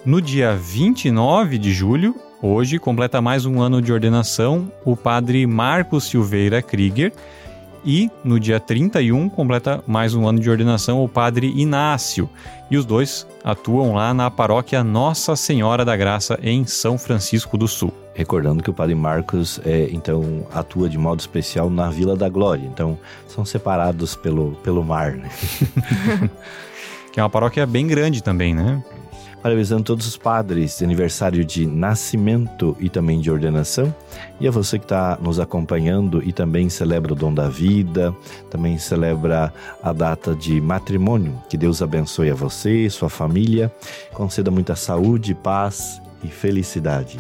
No dia 29 de julho, hoje, completa mais um ano de ordenação o padre Marcos Silveira Krieger, e no dia 31 completa mais um ano de ordenação o padre Inácio. E os dois atuam lá na paróquia Nossa Senhora da Graça em São Francisco do Sul. Recordando que o Padre Marcos é, então atua de modo especial na Vila da Glória. Então são separados pelo, pelo mar. Né? Que é uma paróquia bem grande também, né? Parabenizando todos os padres de aniversário de nascimento e também de ordenação. E a você que está nos acompanhando e também celebra o dom da vida, também celebra a data de matrimônio. Que Deus abençoe a você, sua família, conceda muita saúde, paz e felicidade.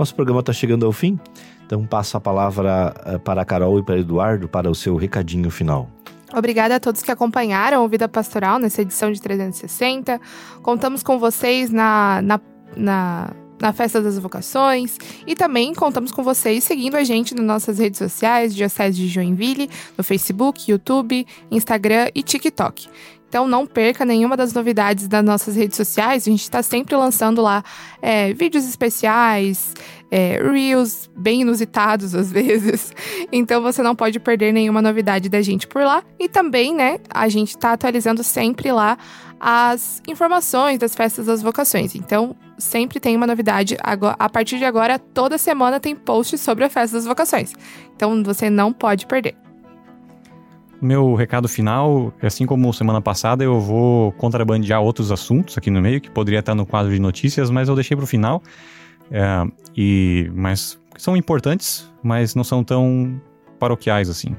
Nosso programa está chegando ao fim, então passo a palavra eh, para a Carol e para o Eduardo para o seu recadinho final. Obrigada a todos que acompanharam o Vida Pastoral nessa edição de 360. Contamos com vocês na, na, na, na Festa das Vocações e também contamos com vocês seguindo a gente nas nossas redes sociais, Diocese de Joinville, no Facebook, YouTube, Instagram e TikTok. Então não perca nenhuma das novidades das nossas redes sociais. A gente está sempre lançando lá é, vídeos especiais, é, reels bem inusitados às vezes. Então você não pode perder nenhuma novidade da gente por lá. E também, né, a gente está atualizando sempre lá as informações das festas das vocações. Então sempre tem uma novidade. A partir de agora, toda semana tem post sobre a festa das vocações. Então você não pode perder. Meu recado final, assim como semana passada, eu vou contrabandear outros assuntos aqui no meio, que poderia estar no quadro de notícias, mas eu deixei para o final. É, e, mas são importantes, mas não são tão paroquiais assim.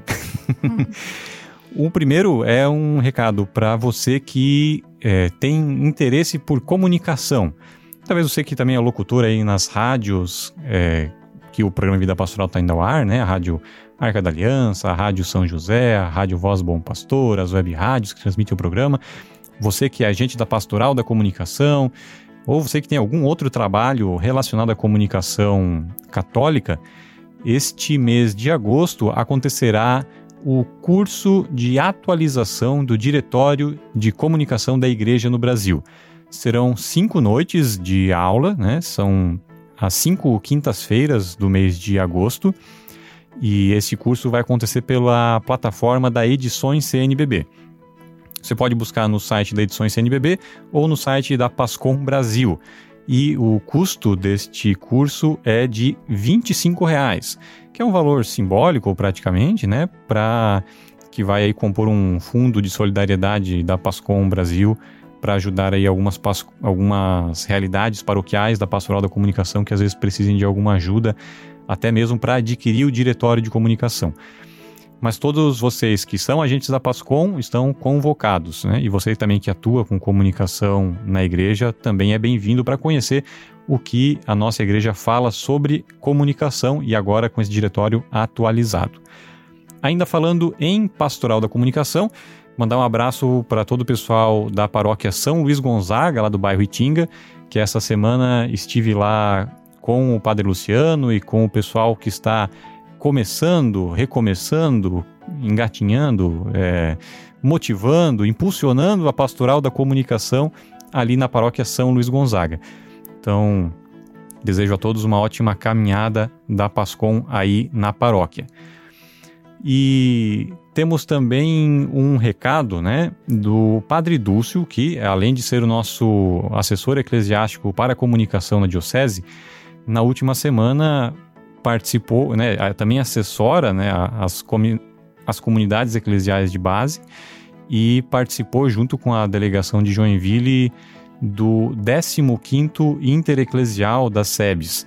o primeiro é um recado para você que é, tem interesse por comunicação. Talvez você que também é locutor aí nas rádios, é, que o programa Vida Pastoral está indo ao ar, né? A rádio Arca da Aliança, a Rádio São José, a Rádio Voz Bom Pastor, as web rádios que transmitem o programa. Você que é agente da pastoral da comunicação, ou você que tem algum outro trabalho relacionado à comunicação católica, este mês de agosto acontecerá o curso de atualização do Diretório de Comunicação da Igreja no Brasil. Serão cinco noites de aula, né? São as cinco quintas-feiras do mês de agosto e esse curso vai acontecer pela plataforma da Edições CNBB. Você pode buscar no site da Edições CNBB ou no site da Pascom Brasil. E o custo deste curso é de 25 reais, que é um valor simbólico praticamente, né? Para que vai aí compor um fundo de solidariedade da Pascom Brasil para ajudar aí algumas, algumas realidades paroquiais da pastoral da comunicação que às vezes precisem de alguma ajuda até mesmo para adquirir o diretório de comunicação. Mas todos vocês que são agentes da Pascom estão convocados, né? E você também que atua com comunicação na igreja também é bem-vindo para conhecer o que a nossa igreja fala sobre comunicação e agora com esse diretório atualizado. Ainda falando em pastoral da comunicação, mandar um abraço para todo o pessoal da paróquia São Luís Gonzaga, lá do bairro Itinga, que essa semana estive lá com o Padre Luciano e com o pessoal que está começando, recomeçando, engatinhando, é, motivando, impulsionando a pastoral da comunicação ali na paróquia São Luís Gonzaga. Então, desejo a todos uma ótima caminhada da Pascom aí na paróquia. E temos também um recado né, do Padre Dúcio, que além de ser o nosso assessor eclesiástico para a comunicação na Diocese, na última semana participou, né, também assessora né, as, comi as comunidades eclesiais de base e participou junto com a delegação de Joinville do 15º Intereclesial das SEBS.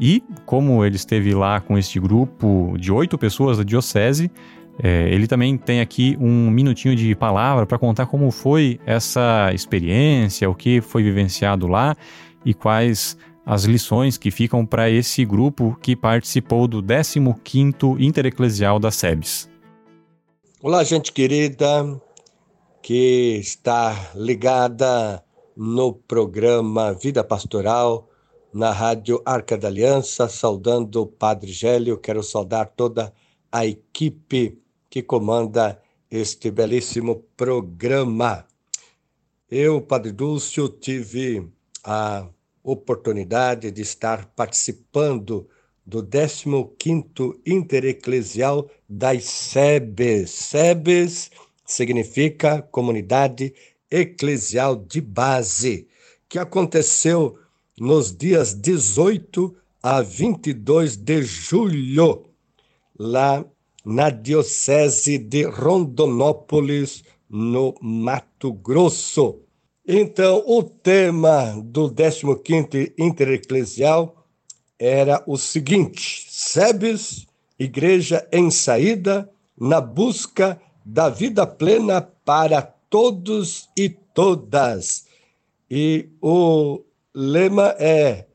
E, como ele esteve lá com este grupo de oito pessoas da Diocese, é, ele também tem aqui um minutinho de palavra para contar como foi essa experiência, o que foi vivenciado lá e quais as lições que ficam para esse grupo que participou do 15º Intereclesial da SEBS. Olá, gente querida que está ligada no programa Vida Pastoral na Rádio Arca da Aliança, saudando o Padre Gélio, quero saudar toda a equipe que comanda este belíssimo programa. Eu, Padre Dúcio, tive a oportunidade de estar participando do 15º Intereclesial das SEBES. SEBES significa Comunidade Eclesial de Base, que aconteceu nos dias 18 a 22 de julho, lá na Diocese de Rondonópolis, no Mato Grosso. Então, o tema do 15º Intereclesial era o seguinte: SEBES, Igreja em Saída, na busca da vida plena para todos e todas. E o lema é: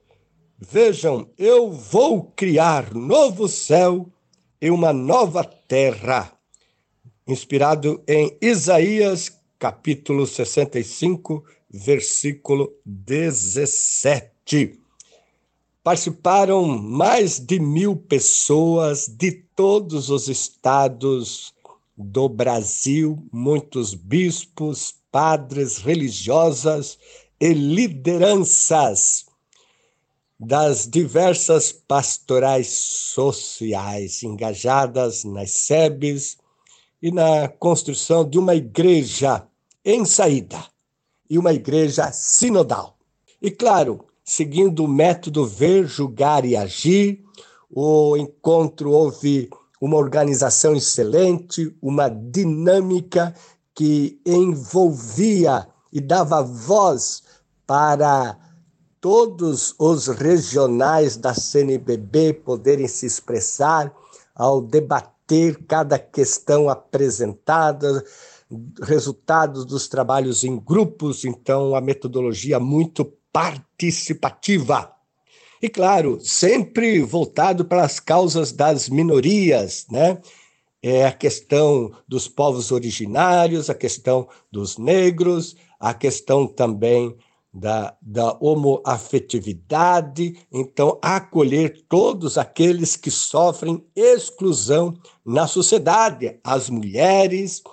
Vejam, eu vou criar novo céu e uma nova terra. Inspirado em Isaías capítulo 65, versículo 17. Participaram mais de mil pessoas de todos os estados do Brasil, muitos bispos, padres, religiosas e lideranças das diversas pastorais sociais engajadas nas SEBs, e na construção de uma igreja em saída e uma igreja sinodal. E claro, seguindo o método ver, julgar e agir, o encontro houve uma organização excelente, uma dinâmica que envolvia e dava voz para todos os regionais da CNBB poderem se expressar ao debater cada questão apresentada, resultados dos trabalhos em grupos, então a metodologia muito participativa. E claro, sempre voltado para as causas das minorias, né? É a questão dos povos originários, a questão dos negros, a questão também da, da homoafetividade, então acolher todos aqueles que sofrem exclusão na sociedade, as mulheres,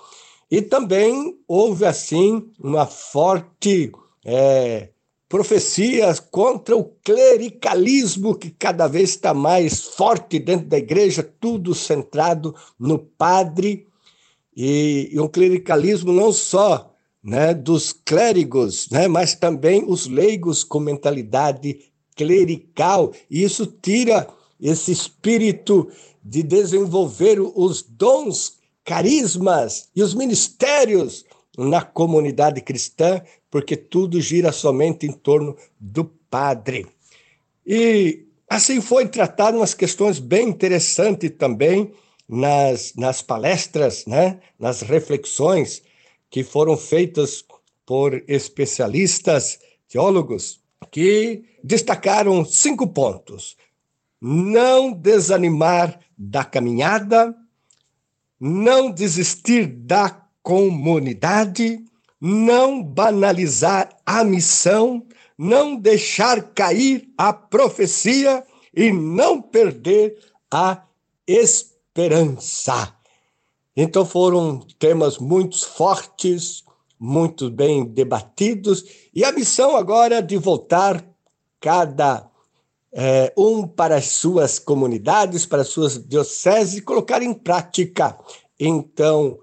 e também houve, assim, uma forte é, profecia contra o clericalismo que cada vez está mais forte dentro da igreja, tudo centrado no padre, e, e um clericalismo não só né, dos clérigos, né, mas também os leigos com mentalidade clerical, e isso tira esse espírito de desenvolver os dons carismas e os ministérios na comunidade cristã, porque tudo gira somente em torno do padre. E assim foi tratado umas questões bem interessantes também nas, nas palestras, né, nas reflexões que foram feitas por especialistas teólogos que destacaram cinco pontos: não desanimar da caminhada, não desistir da comunidade, não banalizar a missão, não deixar cair a profecia e não perder a esperança. Então foram temas muito fortes, muito bem debatidos, e a missão agora de voltar cada é, um para as suas comunidades, para as suas dioceses, e colocar em prática, então,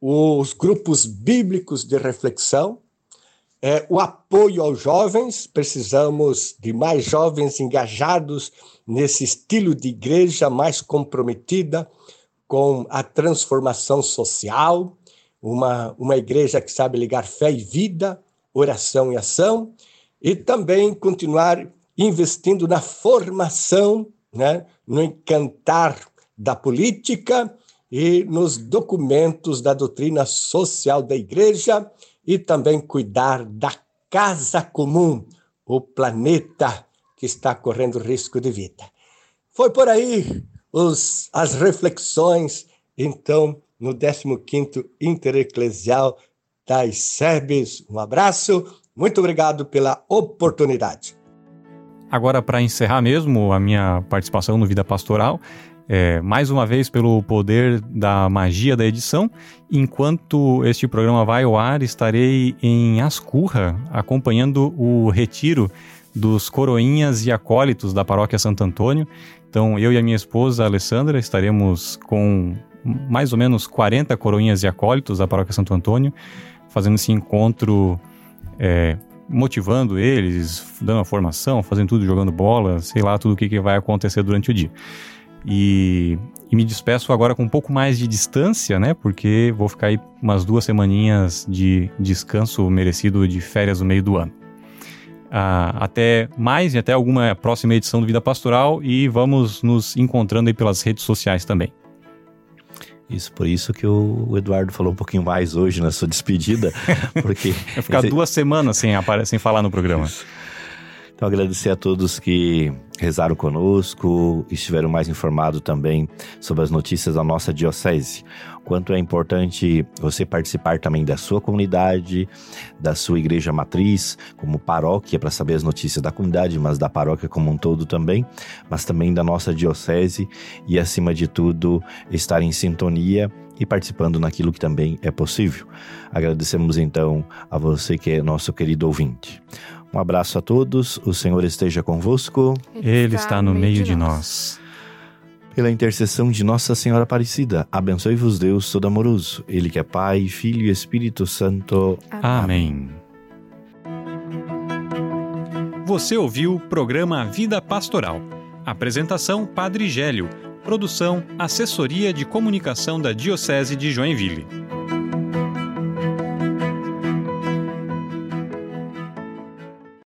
os grupos bíblicos de reflexão, é, o apoio aos jovens, precisamos de mais jovens engajados nesse estilo de igreja mais comprometida com a transformação social, uma, uma igreja que sabe ligar fé e vida, oração e ação, e também continuar investindo na formação, né, no encantar da política e nos documentos da doutrina social da igreja e também cuidar da casa comum, o planeta que está correndo risco de vida. Foi por aí os, as reflexões, então, no 15º Intereclesial das SEBs. Um abraço, muito obrigado pela oportunidade. Agora, para encerrar mesmo a minha participação no Vida Pastoral, é, mais uma vez pelo poder da magia da edição, enquanto este programa vai ao ar, estarei em Ascurra, acompanhando o retiro dos coroinhas e acólitos da paróquia Santo Antônio. Então, eu e a minha esposa, a Alessandra, estaremos com mais ou menos 40 coroinhas e acólitos da paróquia Santo Antônio, fazendo esse encontro é, motivando eles, dando a formação, fazendo tudo, jogando bola, sei lá, tudo o que, que vai acontecer durante o dia. E, e, me despeço agora com um pouco mais de distância, né? Porque vou ficar aí umas duas semaninhas de descanso merecido de férias no meio do ano. Ah, até mais e até alguma próxima edição do Vida Pastoral e vamos nos encontrando aí pelas redes sociais também. Isso, por isso que o Eduardo falou um pouquinho mais hoje na sua despedida, porque... Vai ficar esse... duas semanas sem, sem falar no programa. Então, agradecer a todos que rezaram conosco, estiveram mais informados também sobre as notícias da nossa diocese. Quanto é importante você participar também da sua comunidade, da sua igreja matriz, como paróquia, para saber as notícias da comunidade, mas da paróquia como um todo também, mas também da nossa diocese e, acima de tudo, estar em sintonia e participando naquilo que também é possível. Agradecemos então a você que é nosso querido ouvinte. Um abraço a todos, o Senhor esteja convosco. Ele está no meio de nós. Pela intercessão de Nossa Senhora Aparecida, abençoe-vos Deus Todo-Amoroso, Ele que é Pai, Filho e Espírito Santo. Amém. Você ouviu o programa Vida Pastoral. Apresentação Padre Gélio Produção Assessoria de Comunicação da Diocese de Joinville.